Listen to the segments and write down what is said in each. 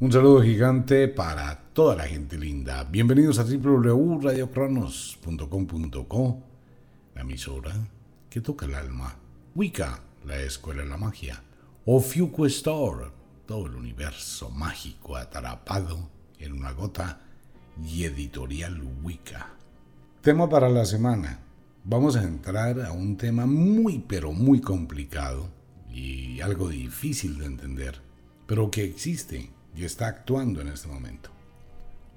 Un saludo gigante para toda la gente linda. Bienvenidos a www.radiocronos.com.co, la emisora que toca el alma. Wicca, la escuela de la magia. Ofiuco Store, todo el universo mágico atrapado en una gota y editorial Wicca. Tema para la semana. Vamos a entrar a un tema muy pero muy complicado y algo difícil de entender, pero que existe y está actuando en este momento.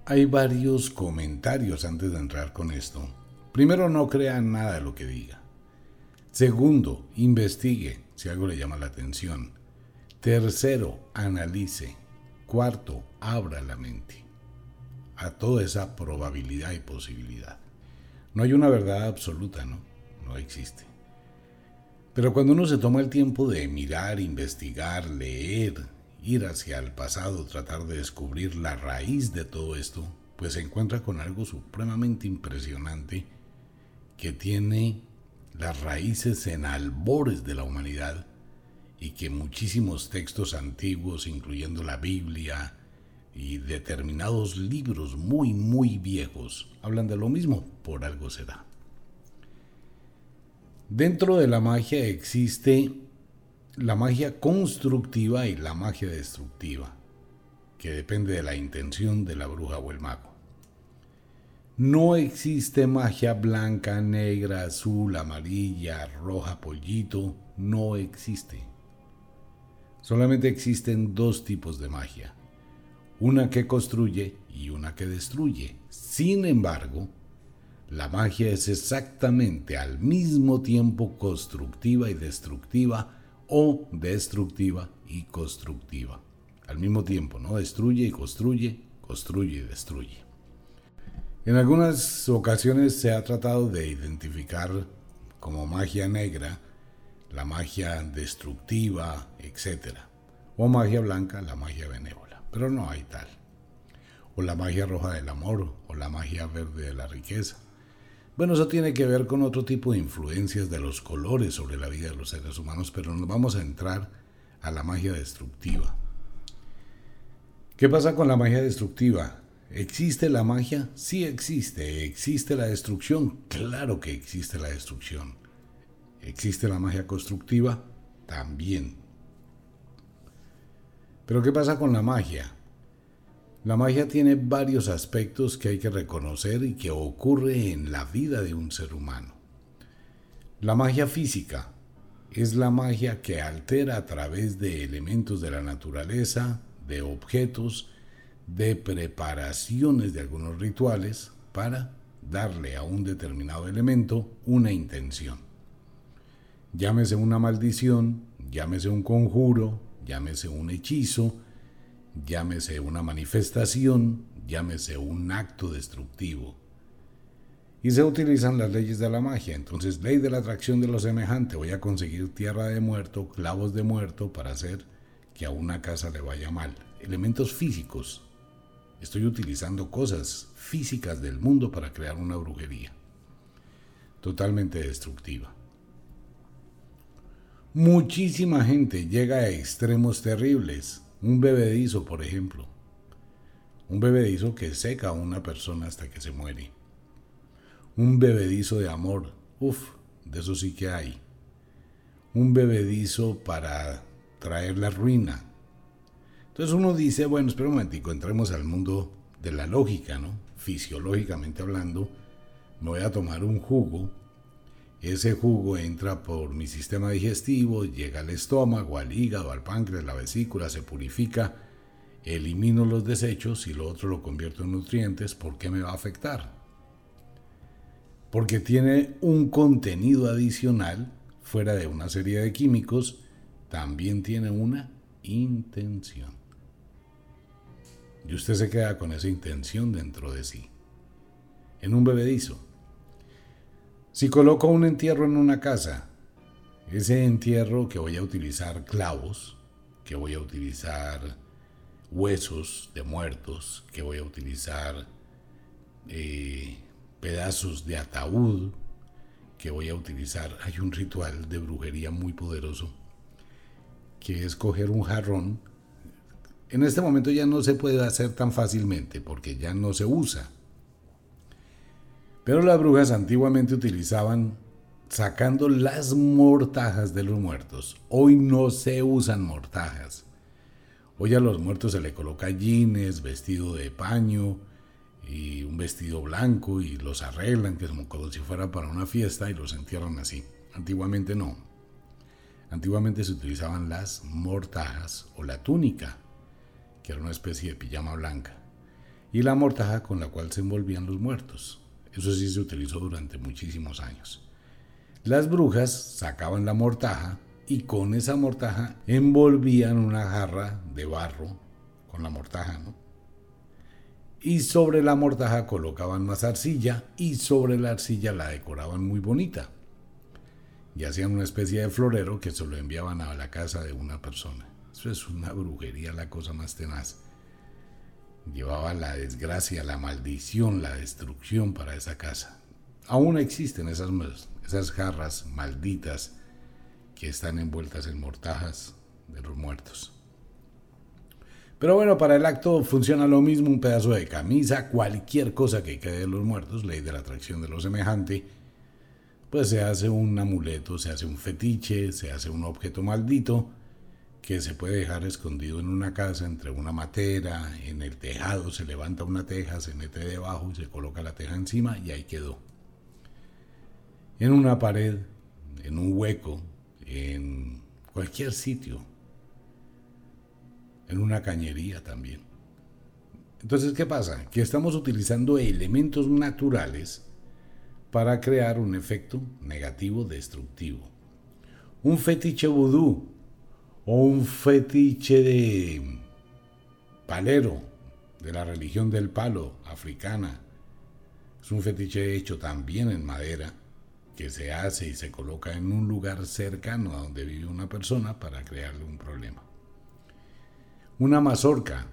Hay varios comentarios antes de entrar con esto. Primero, no crea nada de lo que diga. Segundo, investigue si algo le llama la atención. Tercero, analice. Cuarto, abra la mente a toda esa probabilidad y posibilidad. No hay una verdad absoluta, ¿no? No existe. Pero cuando uno se toma el tiempo de mirar, investigar, leer, ir hacia el pasado, tratar de descubrir la raíz de todo esto, pues se encuentra con algo supremamente impresionante que tiene las raíces en albores de la humanidad y que muchísimos textos antiguos, incluyendo la Biblia y determinados libros muy, muy viejos, hablan de lo mismo, por algo será. Dentro de la magia existe la magia constructiva y la magia destructiva, que depende de la intención de la bruja o el mago. No existe magia blanca, negra, azul, amarilla, roja, pollito, no existe. Solamente existen dos tipos de magia, una que construye y una que destruye. Sin embargo, la magia es exactamente al mismo tiempo constructiva y destructiva o destructiva y constructiva. Al mismo tiempo, ¿no? Destruye y construye, construye y destruye. En algunas ocasiones se ha tratado de identificar como magia negra la magia destructiva, etc. O magia blanca, la magia benévola. Pero no hay tal. O la magia roja del amor, o la magia verde de la riqueza bueno, eso tiene que ver con otro tipo de influencias de los colores sobre la vida de los seres humanos, pero nos vamos a entrar a la magia destructiva. ¿Qué pasa con la magia destructiva? ¿Existe la magia? Sí existe. ¿Existe la destrucción? Claro que existe la destrucción. ¿Existe la magia constructiva? También. Pero ¿qué pasa con la magia? La magia tiene varios aspectos que hay que reconocer y que ocurre en la vida de un ser humano. La magia física es la magia que altera a través de elementos de la naturaleza, de objetos, de preparaciones de algunos rituales para darle a un determinado elemento una intención. Llámese una maldición, llámese un conjuro, llámese un hechizo, llámese una manifestación, llámese un acto destructivo. Y se utilizan las leyes de la magia. Entonces, ley de la atracción de lo semejante. Voy a conseguir tierra de muerto, clavos de muerto para hacer que a una casa le vaya mal. Elementos físicos. Estoy utilizando cosas físicas del mundo para crear una brujería. Totalmente destructiva. Muchísima gente llega a extremos terribles un bebedizo, por ejemplo. Un bebedizo que seca a una persona hasta que se muere. Un bebedizo de amor. Uf, de eso sí que hay. Un bebedizo para traer la ruina. Entonces uno dice, bueno, espera un momentico, entremos al mundo de la lógica, ¿no? Fisiológicamente hablando, me voy a tomar un jugo ese jugo entra por mi sistema digestivo, llega al estómago, al hígado, al páncreas, la vesícula, se purifica, elimino los desechos y lo otro lo convierto en nutrientes. ¿Por qué me va a afectar? Porque tiene un contenido adicional fuera de una serie de químicos, también tiene una intención. Y usted se queda con esa intención dentro de sí. En un bebedizo si coloco un entierro en una casa, ese entierro que voy a utilizar clavos, que voy a utilizar huesos de muertos, que voy a utilizar eh, pedazos de ataúd, que voy a utilizar, hay un ritual de brujería muy poderoso, que es coger un jarrón, En este momento ya no se puede hacer tan fácilmente porque ya no se usa. Pero las brujas antiguamente utilizaban sacando las mortajas de los muertos. Hoy no se usan mortajas. Hoy a los muertos se le coloca jeans, vestido de paño y un vestido blanco y los arreglan, que como si fuera para una fiesta y los entierran así. Antiguamente no. Antiguamente se utilizaban las mortajas o la túnica, que era una especie de pijama blanca, y la mortaja con la cual se envolvían los muertos. Eso sí se utilizó durante muchísimos años. Las brujas sacaban la mortaja y con esa mortaja envolvían una jarra de barro con la mortaja, ¿no? Y sobre la mortaja colocaban más arcilla y sobre la arcilla la decoraban muy bonita. Y hacían una especie de florero que se lo enviaban a la casa de una persona. Eso es una brujería, la cosa más tenaz. Llevaba la desgracia, la maldición, la destrucción para esa casa. Aún existen esas, esas jarras malditas que están envueltas en mortajas de los muertos. Pero bueno, para el acto funciona lo mismo un pedazo de camisa, cualquier cosa que quede de los muertos, ley de la atracción de lo semejante, pues se hace un amuleto, se hace un fetiche, se hace un objeto maldito que se puede dejar escondido en una casa entre una matera, en el tejado se levanta una teja, se mete debajo y se coloca la teja encima y ahí quedó. En una pared, en un hueco, en cualquier sitio, en una cañería también. Entonces, ¿qué pasa? Que estamos utilizando elementos naturales para crear un efecto negativo destructivo. Un fetiche vudú un fetiche de palero de la religión del palo africana. Es un fetiche hecho también en madera que se hace y se coloca en un lugar cercano a donde vive una persona para crearle un problema. Una mazorca.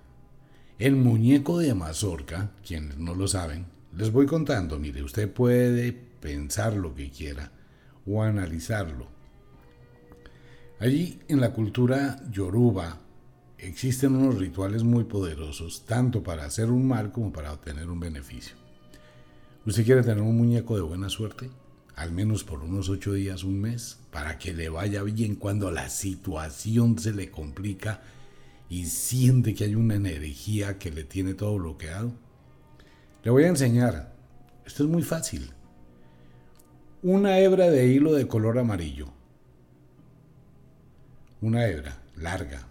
El muñeco de mazorca, quienes no lo saben, les voy contando, mire, usted puede pensar lo que quiera o analizarlo. Allí en la cultura yoruba existen unos rituales muy poderosos, tanto para hacer un mal como para obtener un beneficio. ¿Usted quiere tener un muñeco de buena suerte? Al menos por unos ocho días, un mes, para que le vaya bien cuando la situación se le complica y siente que hay una energía que le tiene todo bloqueado. Le voy a enseñar. Esto es muy fácil. Una hebra de hilo de color amarillo. Una hebra larga.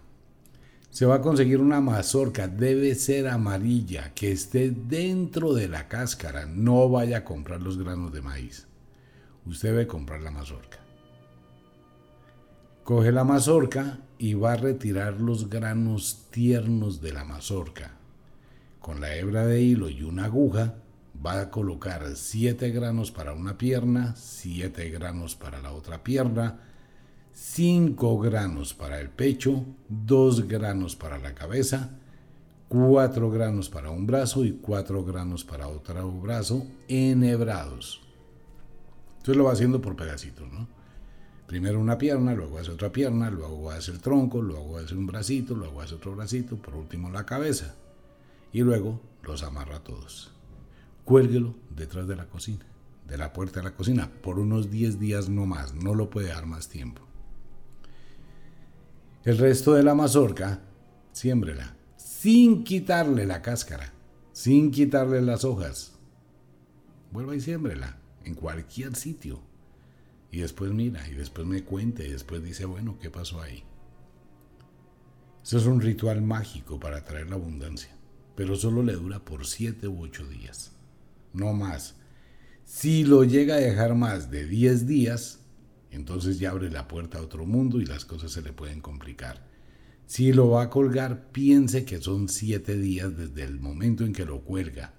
Se va a conseguir una mazorca. Debe ser amarilla, que esté dentro de la cáscara. No vaya a comprar los granos de maíz. Usted debe comprar la mazorca. Coge la mazorca y va a retirar los granos tiernos de la mazorca con la hebra de hilo y una aguja, va a colocar 7 granos para una pierna, 7 granos para la otra pierna, 5 granos para el pecho, 2 granos para la cabeza, 4 granos para un brazo y 4 granos para otro brazo enhebrados. Entonces lo va haciendo por pedacitos, ¿no? Primero una pierna, luego hace otra pierna, luego hace el tronco, luego hace un bracito, luego hace otro bracito, por último la cabeza y luego los amarra todos. Cuélguelo detrás de la cocina, de la puerta de la cocina, por unos 10 días no más, no lo puede dar más tiempo. El resto de la mazorca, siémbrela, sin quitarle la cáscara, sin quitarle las hojas. Vuelva y siémbrela, en cualquier sitio. Y después mira, y después me cuente, y después dice, bueno, ¿qué pasó ahí? Eso es un ritual mágico para traer la abundancia pero solo le dura por 7 u 8 días, no más. Si lo llega a dejar más de 10 días, entonces ya abre la puerta a otro mundo y las cosas se le pueden complicar. Si lo va a colgar, piense que son 7 días desde el momento en que lo cuelga.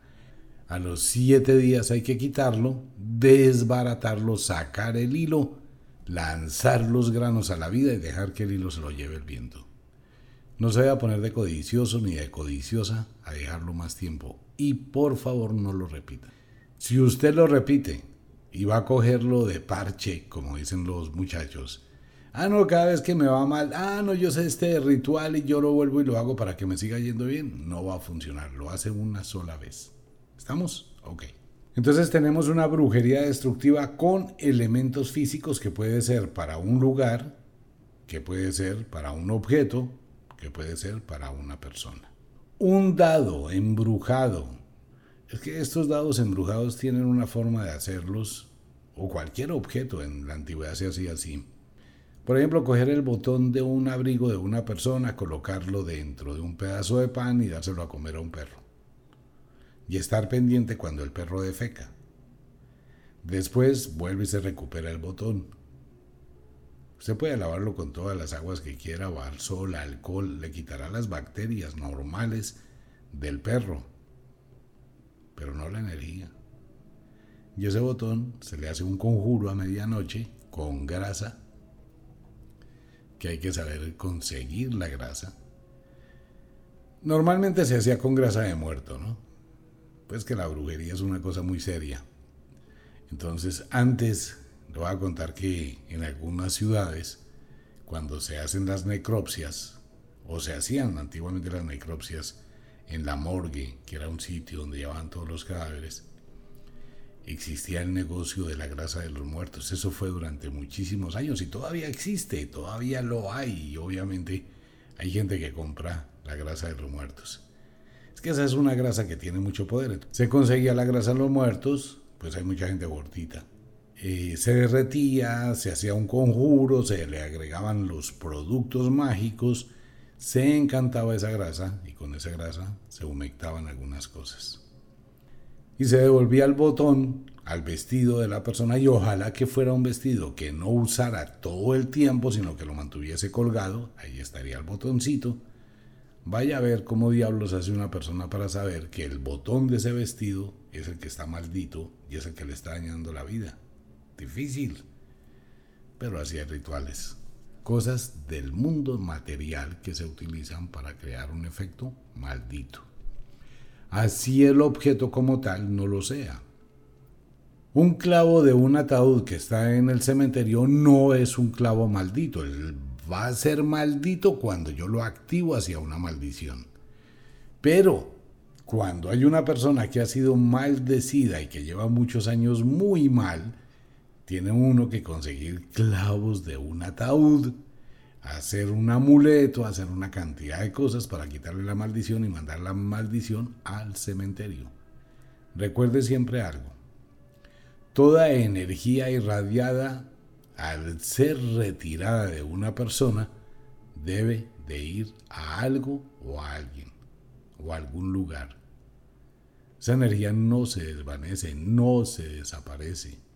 A los 7 días hay que quitarlo, desbaratarlo, sacar el hilo, lanzar los granos a la vida y dejar que el hilo se lo lleve el viento. No se vaya a poner de codicioso ni de codiciosa a dejarlo más tiempo. Y por favor no lo repita. Si usted lo repite y va a cogerlo de parche, como dicen los muchachos, Ah, no, cada vez que me va mal, ah, no, yo sé este ritual y yo lo vuelvo y lo hago para que me siga yendo bien. No va a funcionar, lo hace una sola vez. ¿Estamos? Ok. Entonces tenemos una brujería destructiva con elementos físicos que puede ser para un lugar, que puede ser para un objeto, que puede ser para una persona. Un dado embrujado. Es que estos dados embrujados tienen una forma de hacerlos, o cualquier objeto en la antigüedad se hacía así por ejemplo, coger el botón de un abrigo de una persona, colocarlo dentro de un pedazo de pan y dárselo a comer a un perro. Y estar pendiente cuando el perro defeca. Después vuelve y se recupera el botón. Usted puede lavarlo con todas las aguas que quiera, o al sol, alcohol, le quitará las bacterias normales del perro, pero no la energía. Y ese botón se le hace un conjuro a medianoche con grasa que hay que saber conseguir la grasa. Normalmente se hacía con grasa de muerto, ¿no? Pues que la brujería es una cosa muy seria. Entonces, antes, le voy a contar que en algunas ciudades, cuando se hacen las necropsias, o se hacían antiguamente las necropsias en la morgue, que era un sitio donde llevaban todos los cadáveres, existía el negocio de la grasa de los muertos. Eso fue durante muchísimos años y todavía existe, todavía lo hay. Y obviamente hay gente que compra la grasa de los muertos. Es que esa es una grasa que tiene mucho poder. Se conseguía la grasa de los muertos, pues hay mucha gente gordita. Eh, se derretía, se hacía un conjuro, se le agregaban los productos mágicos, se encantaba esa grasa y con esa grasa se humectaban algunas cosas y se devolvía el botón al vestido de la persona y ojalá que fuera un vestido que no usara todo el tiempo, sino que lo mantuviese colgado, ahí estaría el botoncito. Vaya a ver cómo diablos hace una persona para saber que el botón de ese vestido es el que está maldito y es el que le está dañando la vida. Difícil. Pero así hay rituales. Cosas del mundo material que se utilizan para crear un efecto maldito así el objeto como tal no lo sea. Un clavo de un ataúd que está en el cementerio no es un clavo maldito. va a ser maldito cuando yo lo activo hacia una maldición. Pero cuando hay una persona que ha sido maldecida y que lleva muchos años muy mal, tiene uno que conseguir clavos de un ataúd hacer un amuleto, hacer una cantidad de cosas para quitarle la maldición y mandar la maldición al cementerio. Recuerde siempre algo. Toda energía irradiada al ser retirada de una persona debe de ir a algo o a alguien o a algún lugar. Esa energía no se desvanece, no se desaparece.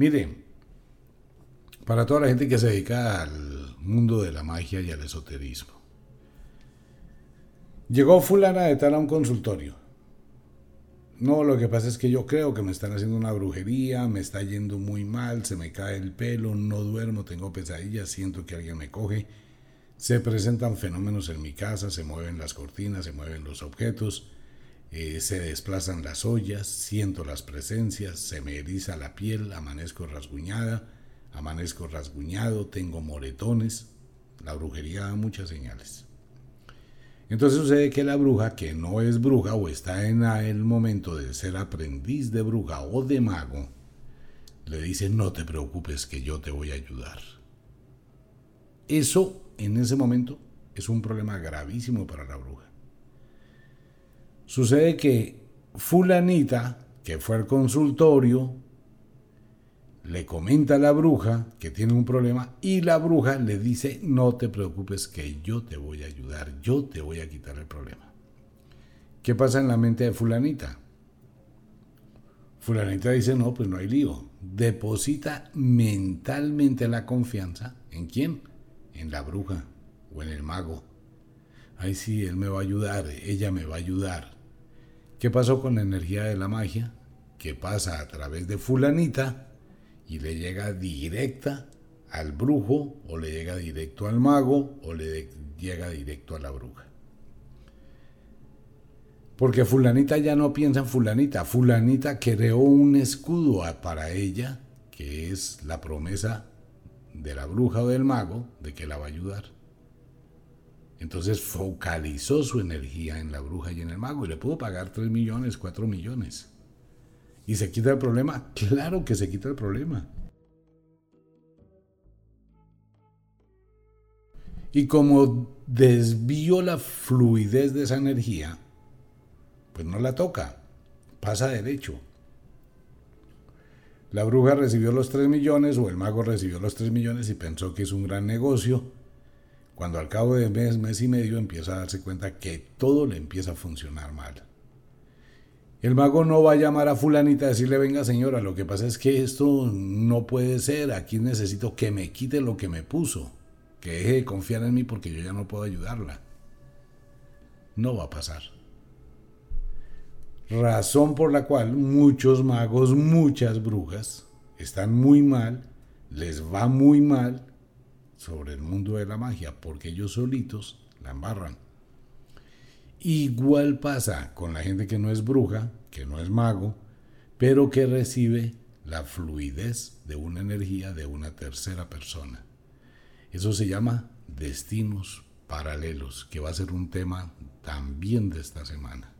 Miren, para toda la gente que se dedica al mundo de la magia y al esoterismo. Llegó fulana de tal a un consultorio. No, lo que pasa es que yo creo que me están haciendo una brujería, me está yendo muy mal, se me cae el pelo, no duermo, tengo pesadillas, siento que alguien me coge. Se presentan fenómenos en mi casa, se mueven las cortinas, se mueven los objetos, eh, se desplazan las ollas, siento las presencias, se me eriza la piel, amanezco rasguñada amanezco rasguñado, tengo moretones. La brujería da muchas señales. Entonces sucede que la bruja, que no es bruja o está en el momento de ser aprendiz de bruja o de mago, le dice, no te preocupes que yo te voy a ayudar. Eso en ese momento es un problema gravísimo para la bruja. Sucede que fulanita, que fue al consultorio, le comenta a la bruja que tiene un problema y la bruja le dice, no te preocupes que yo te voy a ayudar, yo te voy a quitar el problema. ¿Qué pasa en la mente de fulanita? Fulanita dice, no, pues no hay lío. Deposita mentalmente la confianza en quién? En la bruja o en el mago. Ay, sí, él me va a ayudar, ella me va a ayudar. ¿Qué pasó con la energía de la magia? ¿Qué pasa a través de fulanita? y le llega directa al brujo o le llega directo al mago o le llega directo a la bruja. Porque fulanita ya no piensa en fulanita, fulanita creó un escudo para ella, que es la promesa de la bruja o del mago de que la va a ayudar. Entonces focalizó su energía en la bruja y en el mago y le pudo pagar 3 millones, 4 millones. ¿Y se quita el problema? Claro que se quita el problema. Y como desvió la fluidez de esa energía, pues no la toca, pasa derecho. La bruja recibió los 3 millones o el mago recibió los 3 millones y pensó que es un gran negocio cuando al cabo de mes, mes y medio empieza a darse cuenta que todo le empieza a funcionar mal. El mago no va a llamar a fulanita a decirle, venga señora, lo que pasa es que esto no puede ser, aquí necesito que me quite lo que me puso, que deje de confiar en mí porque yo ya no puedo ayudarla. No va a pasar. Razón por la cual muchos magos, muchas brujas, están muy mal, les va muy mal sobre el mundo de la magia, porque ellos solitos la embarran. Igual pasa con la gente que no es bruja, que no es mago, pero que recibe la fluidez de una energía de una tercera persona. Eso se llama destinos paralelos, que va a ser un tema también de esta semana.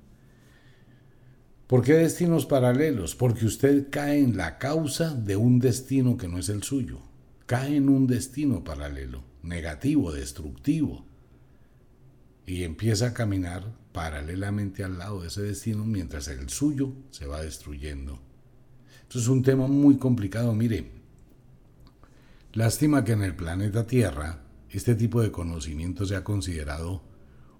¿Por qué destinos paralelos? Porque usted cae en la causa de un destino que no es el suyo cae en un destino paralelo, negativo, destructivo, y empieza a caminar paralelamente al lado de ese destino mientras el suyo se va destruyendo. Esto es un tema muy complicado, mire. Lástima que en el planeta Tierra este tipo de conocimiento se ha considerado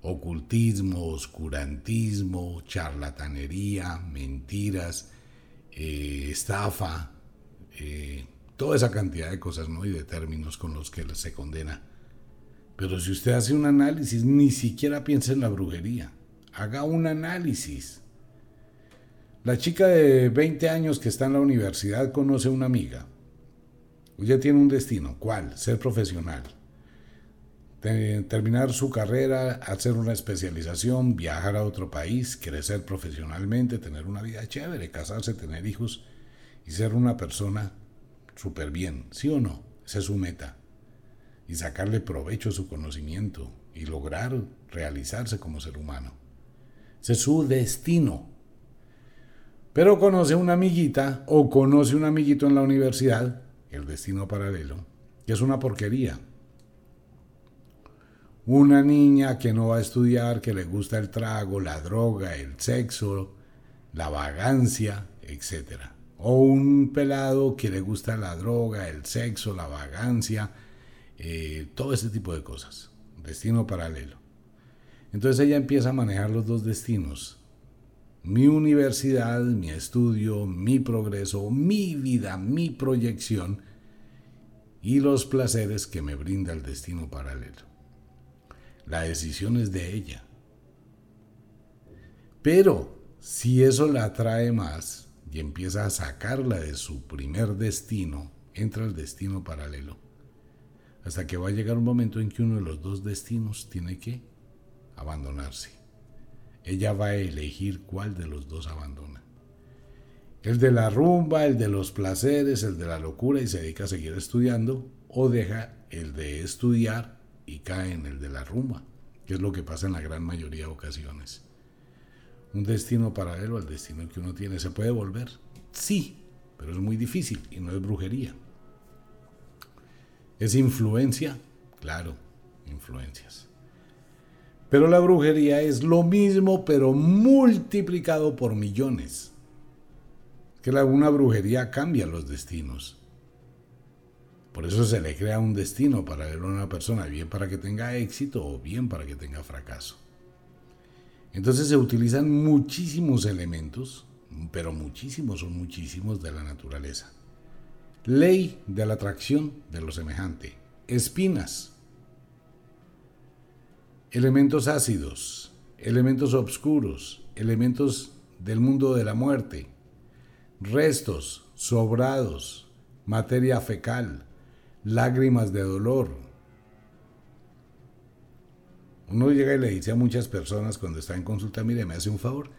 ocultismo, oscurantismo, charlatanería, mentiras, eh, estafa, eh, toda esa cantidad de cosas ¿no? y de términos con los que se condena. Pero si usted hace un análisis, ni siquiera piense en la brujería. Haga un análisis. La chica de 20 años que está en la universidad conoce a una amiga. Ella tiene un destino. ¿Cuál? Ser profesional. Terminar su carrera, hacer una especialización, viajar a otro país, crecer profesionalmente, tener una vida chévere, casarse, tener hijos y ser una persona súper bien, ¿sí o no? Esa es su meta. Y sacarle provecho a su conocimiento y lograr realizarse como ser humano. Ese es su destino. Pero conoce una amiguita o conoce un amiguito en la universidad, el destino paralelo, que es una porquería. Una niña que no va a estudiar, que le gusta el trago, la droga, el sexo, la vagancia, etcétera o un pelado que le gusta la droga, el sexo, la vagancia, eh, todo ese tipo de cosas. Destino paralelo. Entonces ella empieza a manejar los dos destinos. Mi universidad, mi estudio, mi progreso, mi vida, mi proyección y los placeres que me brinda el destino paralelo. La decisión es de ella. Pero si eso la atrae más, y empieza a sacarla de su primer destino, entra al destino paralelo. Hasta que va a llegar un momento en que uno de los dos destinos tiene que abandonarse. Ella va a elegir cuál de los dos abandona. El de la rumba, el de los placeres, el de la locura y se dedica a seguir estudiando, o deja el de estudiar y cae en el de la rumba, que es lo que pasa en la gran mayoría de ocasiones un destino paralelo al destino que uno tiene. ¿Se puede volver? Sí, pero es muy difícil y no es brujería. ¿Es influencia? Claro, influencias. Pero la brujería es lo mismo, pero multiplicado por millones. Que una brujería cambia los destinos. Por eso se le crea un destino paralelo a una persona, bien para que tenga éxito o bien para que tenga fracaso. Entonces se utilizan muchísimos elementos, pero muchísimos son muchísimos de la naturaleza. Ley de la atracción de lo semejante. Espinas. Elementos ácidos, elementos oscuros, elementos del mundo de la muerte, restos, sobrados, materia fecal, lágrimas de dolor, uno llega y le dice a muchas personas cuando está en consulta, mire, me hace un favor,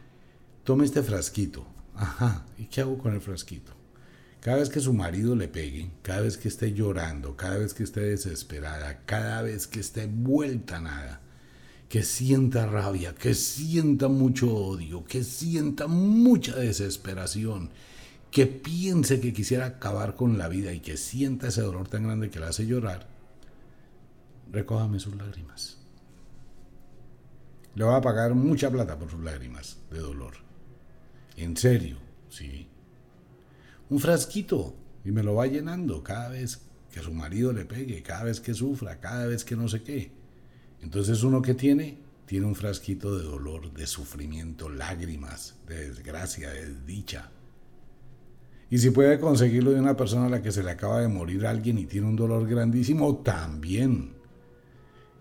tome este frasquito. Ajá, ¿y qué hago con el frasquito? Cada vez que su marido le pegue, cada vez que esté llorando, cada vez que esté desesperada, cada vez que esté vuelta nada, que sienta rabia, que sienta mucho odio, que sienta mucha desesperación, que piense que quisiera acabar con la vida y que sienta ese dolor tan grande que le hace llorar, recójame sus lágrimas. Le va a pagar mucha plata por sus lágrimas de dolor. En serio, sí un frasquito y me lo va llenando cada vez que su marido le pegue, cada vez que sufra, cada vez que no sé qué. Entonces uno que tiene, tiene un frasquito de dolor, de sufrimiento, lágrimas, de desgracia, de desdicha. Y si puede conseguirlo de una persona a la que se le acaba de morir alguien y tiene un dolor grandísimo, también.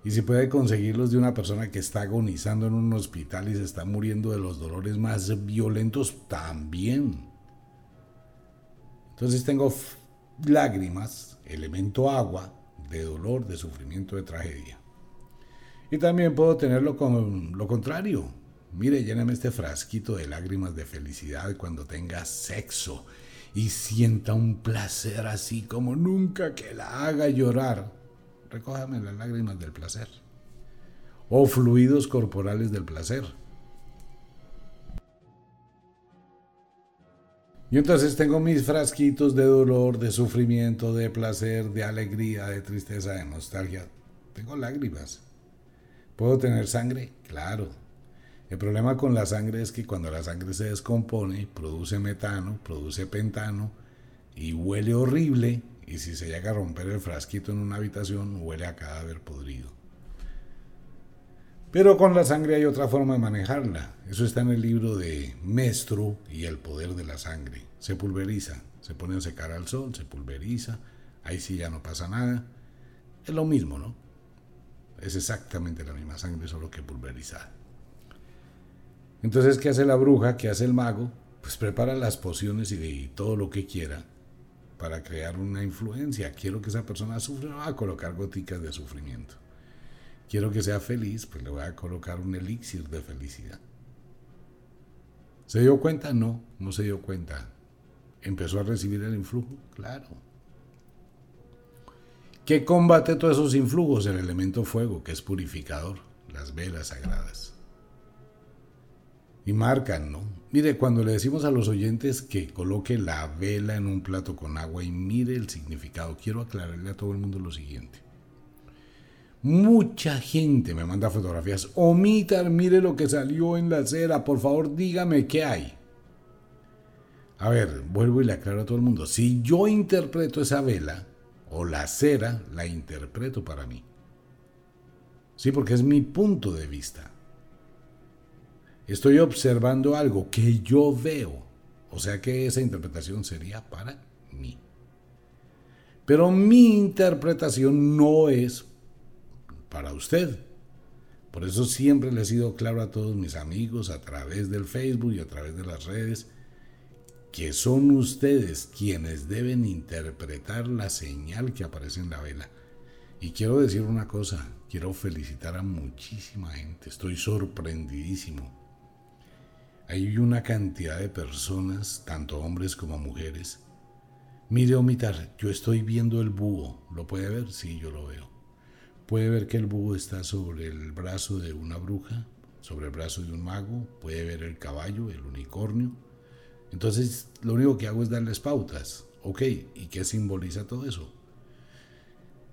Y si puede conseguirlos de una persona que está agonizando en un hospital y se está muriendo de los dolores más violentos, también. Entonces tengo lágrimas, elemento agua, de dolor, de sufrimiento, de tragedia. Y también puedo tenerlo con lo contrario. Mire, lléname este frasquito de lágrimas de felicidad cuando tenga sexo y sienta un placer así como nunca que la haga llorar. Recójame las lágrimas del placer. O fluidos corporales del placer. Y entonces tengo mis frasquitos de dolor, de sufrimiento, de placer, de alegría, de tristeza, de nostalgia. Tengo lágrimas. ¿Puedo tener sangre? Claro. El problema con la sangre es que cuando la sangre se descompone, produce metano, produce pentano y huele horrible. Y si se llega a romper el frasquito en una habitación, huele a cadáver podrido. Pero con la sangre hay otra forma de manejarla. Eso está en el libro de Mestro y el poder de la sangre. Se pulveriza, se pone a secar al sol, se pulveriza, ahí sí ya no pasa nada. Es lo mismo, ¿no? Es exactamente la misma sangre, solo que pulverizada. Entonces, ¿qué hace la bruja? ¿Qué hace el mago? Pues prepara las pociones y todo lo que quiera para crear una influencia. Quiero que esa persona sufra, va a colocar goticas de sufrimiento quiero que sea feliz, pues le voy a colocar un elixir de felicidad. ¿Se dio cuenta? No, no se dio cuenta. ¿Empezó a recibir el influjo? Claro. ¿Qué combate todos esos influjos? El elemento fuego, que es purificador, las velas sagradas. Y marcan, ¿no? Mire, cuando le decimos a los oyentes que coloque la vela en un plato con agua y mire el significado, quiero aclararle a todo el mundo lo siguiente. Mucha gente me manda fotografías. Omitar, mire lo que salió en la cera. Por favor, dígame qué hay. A ver, vuelvo y le aclaro a todo el mundo. Si yo interpreto esa vela o la cera, la interpreto para mí. Sí, porque es mi punto de vista. Estoy observando algo que yo veo. O sea que esa interpretación sería para mí. Pero mi interpretación no es para usted. Por eso siempre le he sido claro a todos mis amigos a través del Facebook y a través de las redes que son ustedes quienes deben interpretar la señal que aparece en la vela. Y quiero decir una cosa, quiero felicitar a muchísima gente, estoy sorprendidísimo. Hay una cantidad de personas, tanto hombres como mujeres. Mire, Omitar, yo estoy viendo el búho, ¿lo puede ver? Sí, yo lo veo. Puede ver que el búho está sobre el brazo de una bruja, sobre el brazo de un mago, puede ver el caballo, el unicornio. Entonces, lo único que hago es darles pautas. Ok, ¿y qué simboliza todo eso?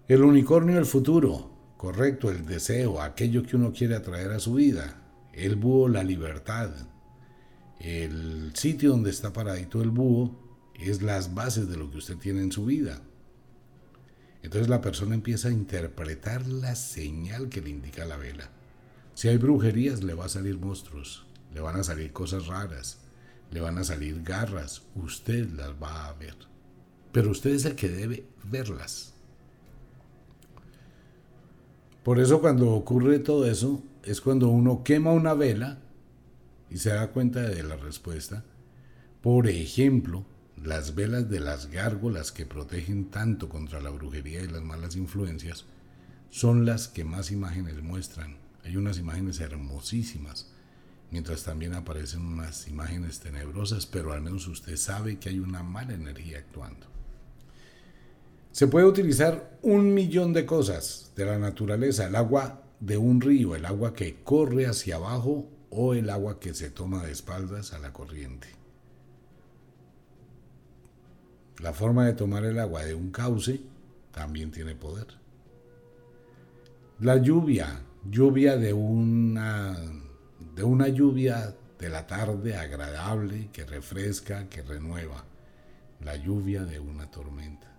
El unicornio, el futuro, correcto, el deseo, aquello que uno quiere atraer a su vida. El búho, la libertad. El sitio donde está paradito el búho es las bases de lo que usted tiene en su vida. Entonces la persona empieza a interpretar la señal que le indica la vela. Si hay brujerías, le va a salir monstruos, le van a salir cosas raras, le van a salir garras, usted las va a ver. Pero usted es el que debe verlas. Por eso cuando ocurre todo eso, es cuando uno quema una vela y se da cuenta de la respuesta. Por ejemplo, las velas de las gárgolas que protegen tanto contra la brujería y las malas influencias son las que más imágenes muestran. Hay unas imágenes hermosísimas mientras también aparecen unas imágenes tenebrosas, pero al menos usted sabe que hay una mala energía actuando. Se puede utilizar un millón de cosas de la naturaleza, el agua de un río, el agua que corre hacia abajo o el agua que se toma de espaldas a la corriente. La forma de tomar el agua de un cauce también tiene poder. La lluvia, lluvia de una de una lluvia de la tarde agradable que refresca, que renueva, la lluvia de una tormenta.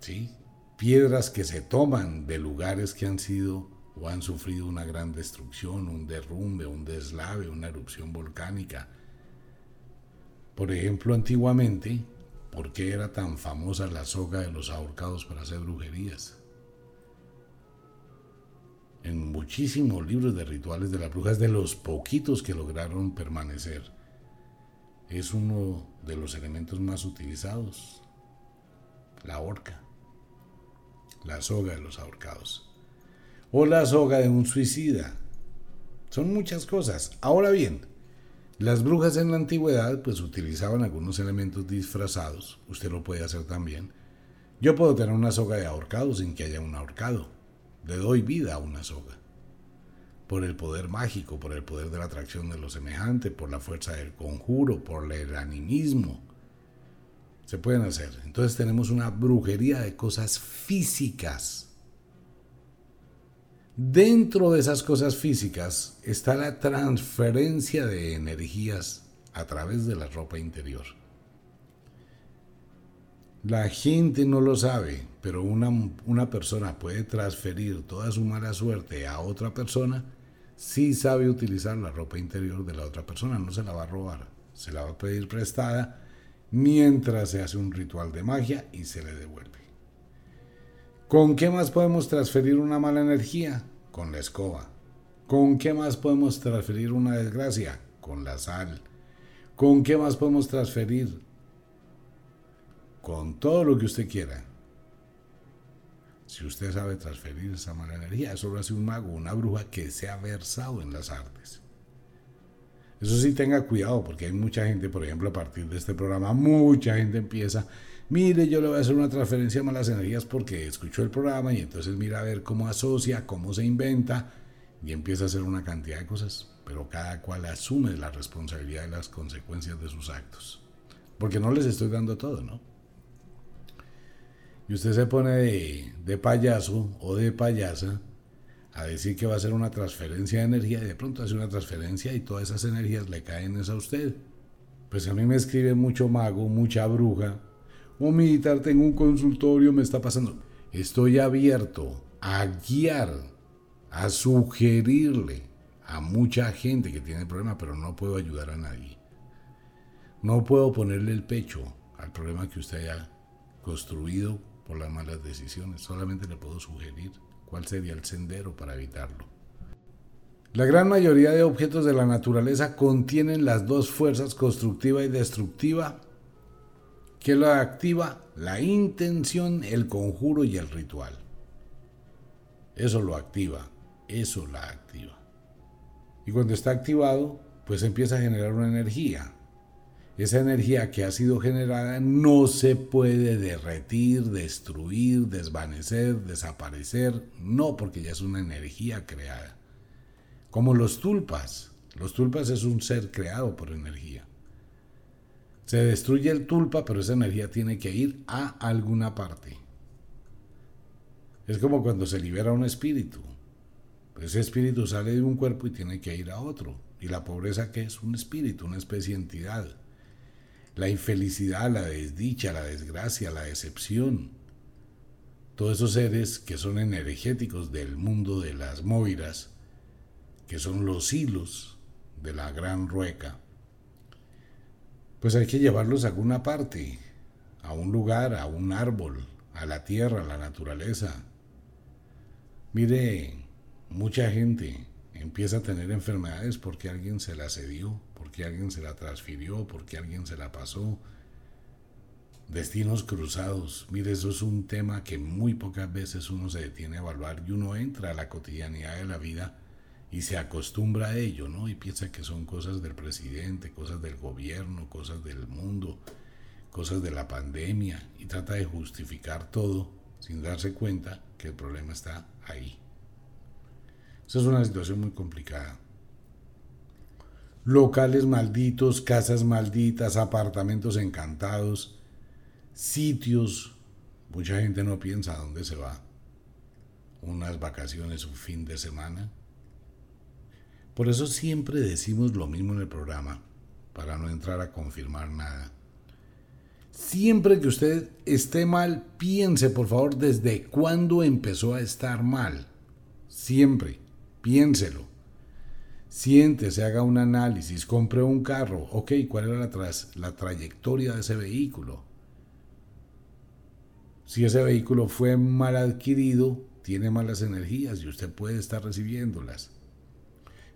¿Sí? Piedras que se toman de lugares que han sido o han sufrido una gran destrucción, un derrumbe, un deslave, una erupción volcánica. Por ejemplo, antiguamente, ¿por qué era tan famosa la soga de los ahorcados para hacer brujerías? En muchísimos libros de rituales de las brujas, de los poquitos que lograron permanecer, es uno de los elementos más utilizados, la horca, la soga de los ahorcados o la soga de un suicida. Son muchas cosas. Ahora bien, las brujas en la antigüedad pues utilizaban algunos elementos disfrazados. Usted lo puede hacer también. Yo puedo tener una soga de ahorcado sin que haya un ahorcado. Le doy vida a una soga. Por el poder mágico, por el poder de la atracción de lo semejante, por la fuerza del conjuro, por el animismo. Se pueden hacer. Entonces tenemos una brujería de cosas físicas Dentro de esas cosas físicas está la transferencia de energías a través de la ropa interior. La gente no lo sabe, pero una, una, persona puede transferir toda su mala suerte a otra persona si sabe utilizar la ropa interior de la otra persona. No se la va a robar, se la va a pedir prestada mientras se hace un ritual de magia y se le devuelve. ¿Con qué más podemos transferir una mala energía? Con la escoba. ¿Con qué más podemos transferir una desgracia? Con la sal. ¿Con qué más podemos transferir? Con todo lo que usted quiera. Si usted sabe transferir esa mala energía, eso lo hace un mago, una bruja que se ha versado en las artes. Eso sí, tenga cuidado, porque hay mucha gente, por ejemplo, a partir de este programa, mucha gente empieza mire, yo le voy a hacer una transferencia a malas energías porque escuchó el programa y entonces mira a ver cómo asocia, cómo se inventa y empieza a hacer una cantidad de cosas, pero cada cual asume la responsabilidad de las consecuencias de sus actos. Porque no les estoy dando todo, ¿no? Y usted se pone de, de payaso o de payasa a decir que va a hacer una transferencia de energía y de pronto hace una transferencia y todas esas energías le caen a usted. Pues a mí me escribe mucho mago, mucha bruja, o militar, tengo un consultorio, me está pasando. Estoy abierto a guiar, a sugerirle a mucha gente que tiene problemas, pero no puedo ayudar a nadie. No puedo ponerle el pecho al problema que usted haya construido por las malas decisiones. Solamente le puedo sugerir cuál sería el sendero para evitarlo. La gran mayoría de objetos de la naturaleza contienen las dos fuerzas constructiva y destructiva que lo activa la intención, el conjuro y el ritual. Eso lo activa, eso la activa. Y cuando está activado, pues empieza a generar una energía. Esa energía que ha sido generada no se puede derretir, destruir, desvanecer, desaparecer, no, porque ya es una energía creada. Como los tulpas. Los tulpas es un ser creado por energía. Se destruye el tulpa, pero esa energía tiene que ir a alguna parte. Es como cuando se libera un espíritu. Ese espíritu sale de un cuerpo y tiene que ir a otro. ¿Y la pobreza qué es? Un espíritu, una especie de entidad. La infelicidad, la desdicha, la desgracia, la decepción. Todos esos seres que son energéticos del mundo de las moiras, que son los hilos de la gran rueca, pues hay que llevarlos a alguna parte, a un lugar, a un árbol, a la tierra, a la naturaleza. Mire, mucha gente empieza a tener enfermedades porque alguien se la cedió, porque alguien se la transfirió, porque alguien se la pasó. Destinos cruzados. Mire, eso es un tema que muy pocas veces uno se detiene a evaluar y uno entra a la cotidianidad de la vida y se acostumbra a ello, ¿no? Y piensa que son cosas del presidente, cosas del gobierno, cosas del mundo, cosas de la pandemia y trata de justificar todo sin darse cuenta que el problema está ahí. Esa es una situación muy complicada. Locales malditos, casas malditas, apartamentos encantados, sitios. Mucha gente no piensa a dónde se va. Unas vacaciones, un fin de semana por eso siempre decimos lo mismo en el programa, para no entrar a confirmar nada. Siempre que usted esté mal, piense por favor desde cuándo empezó a estar mal. Siempre, piénselo. Siéntese, haga un análisis, compre un carro. Ok, ¿cuál era la, la trayectoria de ese vehículo? Si ese vehículo fue mal adquirido, tiene malas energías y usted puede estar recibiéndolas.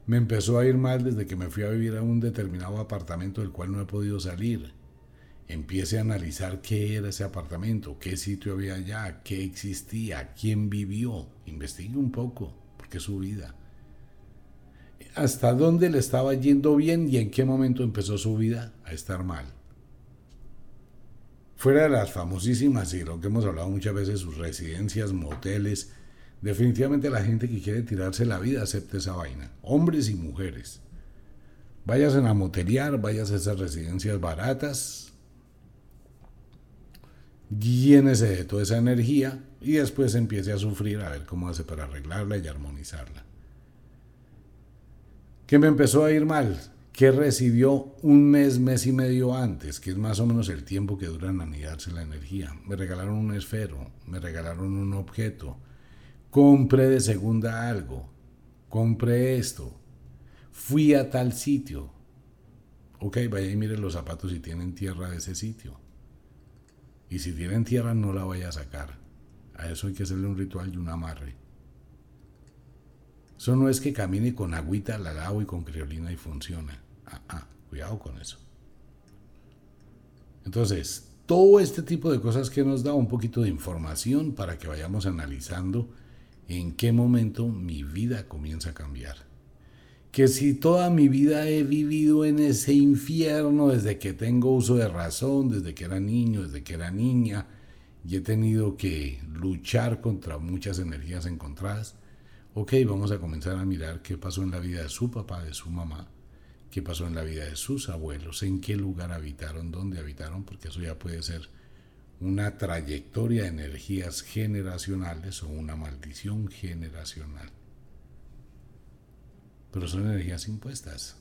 Me empezó a ir mal desde que me fui a vivir a un determinado apartamento del cual no he podido salir. Empiece a analizar qué era ese apartamento, qué sitio había allá, qué existía, quién vivió. Investigue un poco, porque es su vida. Hasta dónde le estaba yendo bien y en qué momento empezó su vida a estar mal. Fuera de las famosísimas y lo que hemos hablado muchas veces, sus residencias, moteles, Definitivamente la gente que quiere tirarse la vida acepte esa vaina. Hombres y mujeres. Váyase a motelear, váyase a esas residencias baratas. Llénese de toda esa energía y después empiece a sufrir a ver cómo hace para arreglarla y armonizarla. ¿Qué me empezó a ir mal? ¿Qué recibió un mes, mes y medio antes, que es más o menos el tiempo que dura anidarse la energía. Me regalaron un esfero, me regalaron un objeto, Compré de segunda algo, compré esto, fui a tal sitio. Ok, vaya y mire los zapatos si tienen tierra de ese sitio. Y si tienen tierra, no la vaya a sacar. A eso hay que hacerle un ritual y un amarre. Eso no es que camine con agüita, la lavo y con criolina y funciona. Ah, ah, cuidado con eso. Entonces, todo este tipo de cosas que nos da un poquito de información para que vayamos analizando en qué momento mi vida comienza a cambiar. Que si toda mi vida he vivido en ese infierno desde que tengo uso de razón, desde que era niño, desde que era niña, y he tenido que luchar contra muchas energías encontradas, ok, vamos a comenzar a mirar qué pasó en la vida de su papá, de su mamá, qué pasó en la vida de sus abuelos, en qué lugar habitaron, dónde habitaron, porque eso ya puede ser una trayectoria de energías generacionales o una maldición generacional. Pero son energías impuestas.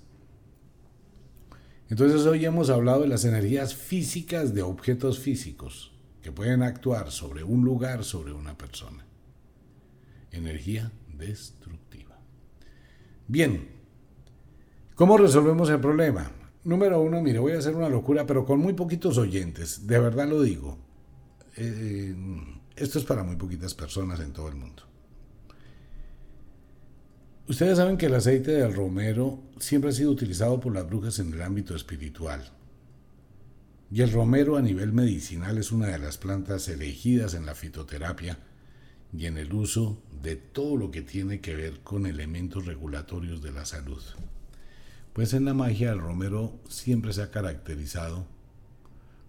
Entonces hoy hemos hablado de las energías físicas de objetos físicos que pueden actuar sobre un lugar, sobre una persona. Energía destructiva. Bien, ¿cómo resolvemos el problema? Número uno, mire, voy a hacer una locura, pero con muy poquitos oyentes, de verdad lo digo. Eh, esto es para muy poquitas personas en todo el mundo. Ustedes saben que el aceite del romero siempre ha sido utilizado por las brujas en el ámbito espiritual. Y el romero a nivel medicinal es una de las plantas elegidas en la fitoterapia y en el uso de todo lo que tiene que ver con elementos regulatorios de la salud. Pues en la magia el romero siempre se ha caracterizado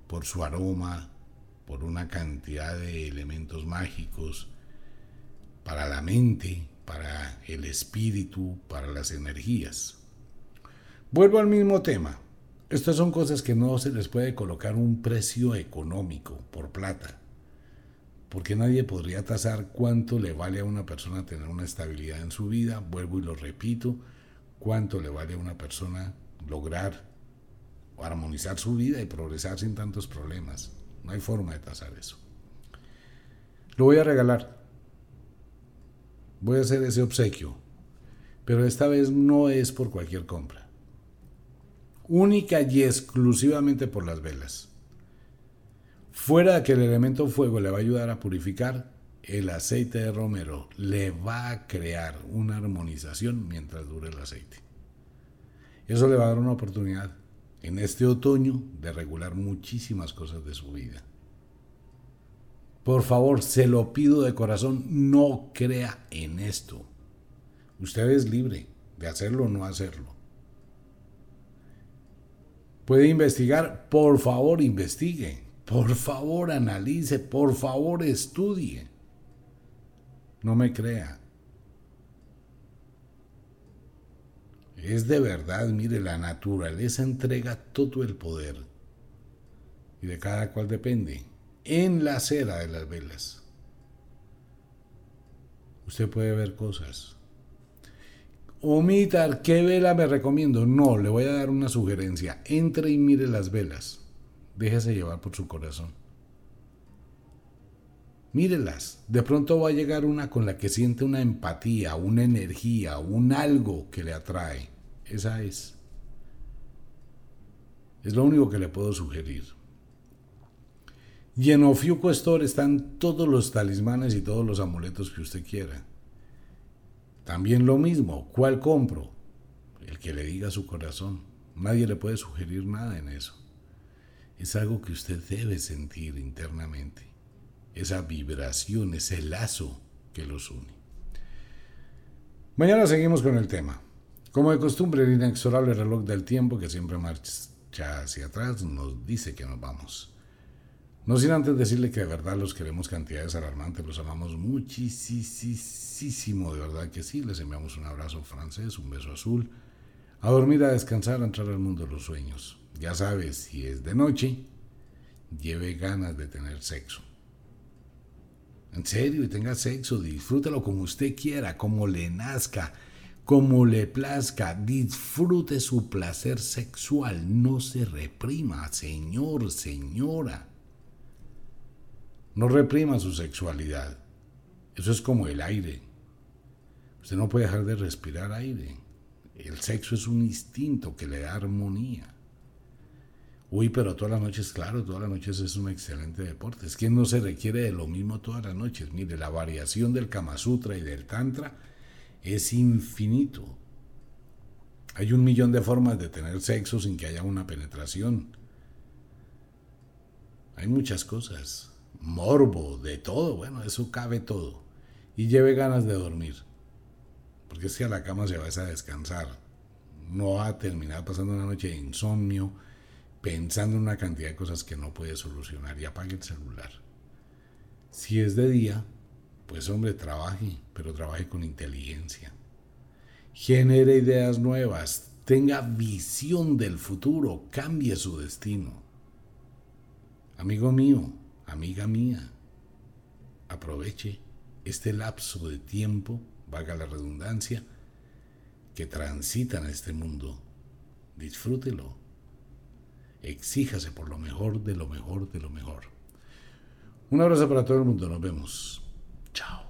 por su aroma, por una cantidad de elementos mágicos para la mente, para el espíritu, para las energías. Vuelvo al mismo tema. Estas son cosas que no se les puede colocar un precio económico por plata, porque nadie podría tasar cuánto le vale a una persona tener una estabilidad en su vida, vuelvo y lo repito, cuánto le vale a una persona lograr armonizar su vida y progresar sin tantos problemas. No hay forma de tasar eso. Lo voy a regalar. Voy a hacer ese obsequio. Pero esta vez no es por cualquier compra. Única y exclusivamente por las velas. Fuera de que el elemento fuego le va a ayudar a purificar, el aceite de romero le va a crear una armonización mientras dure el aceite. Eso le va a dar una oportunidad en este otoño de regular muchísimas cosas de su vida. Por favor, se lo pido de corazón, no crea en esto. Usted es libre, de hacerlo o no hacerlo. Puede investigar, por favor investigue, por favor analice, por favor estudie. No me crea. Es de verdad, mire, la naturaleza entrega todo el poder. Y de cada cual depende. En la cera de las velas. Usted puede ver cosas. Omitar, ¿qué vela me recomiendo? No, le voy a dar una sugerencia. Entre y mire las velas. Déjese llevar por su corazón. Mírelas. De pronto va a llegar una con la que siente una empatía, una energía, un algo que le atrae. Esa es. Es lo único que le puedo sugerir. Y en Ofiuco Store están todos los talismanes y todos los amuletos que usted quiera. También lo mismo, ¿cuál compro? El que le diga su corazón. Nadie le puede sugerir nada en eso. Es algo que usted debe sentir internamente esa vibración, ese lazo que los une. Mañana seguimos con el tema. Como de costumbre, el inexorable reloj del tiempo que siempre marcha hacia atrás nos dice que nos vamos. No sin antes decirle que de verdad los queremos cantidades alarmantes, los amamos muchísimo, de verdad que sí. Les enviamos un abrazo francés, un beso azul. A dormir, a descansar, a entrar al mundo de los sueños. Ya sabes, si es de noche, lleve ganas de tener sexo. En serio, y tenga sexo, disfrútalo como usted quiera, como le nazca, como le plazca. Disfrute su placer sexual, no se reprima, señor, señora. No reprima su sexualidad. Eso es como el aire. Usted no puede dejar de respirar aire. El sexo es un instinto que le da armonía. Uy, pero todas las noches, claro, todas las noches es un excelente deporte. Es que no se requiere de lo mismo todas las noches. Mire, la variación del Kama Sutra y del Tantra es infinito. Hay un millón de formas de tener sexo sin que haya una penetración. Hay muchas cosas. Morbo, de todo. Bueno, eso cabe todo. Y lleve ganas de dormir. Porque es que a la cama se va a descansar. No va a terminar pasando una noche de insomnio pensando en una cantidad de cosas que no puede solucionar y apague el celular. Si es de día, pues hombre, trabaje, pero trabaje con inteligencia. Genere ideas nuevas, tenga visión del futuro, cambie su destino. Amigo mío, amiga mía, aproveche este lapso de tiempo, valga la redundancia, que transita en este mundo. Disfrútelo exíjase por lo mejor de lo mejor de lo mejor. Un abrazo para todo el mundo, nos vemos. Chao.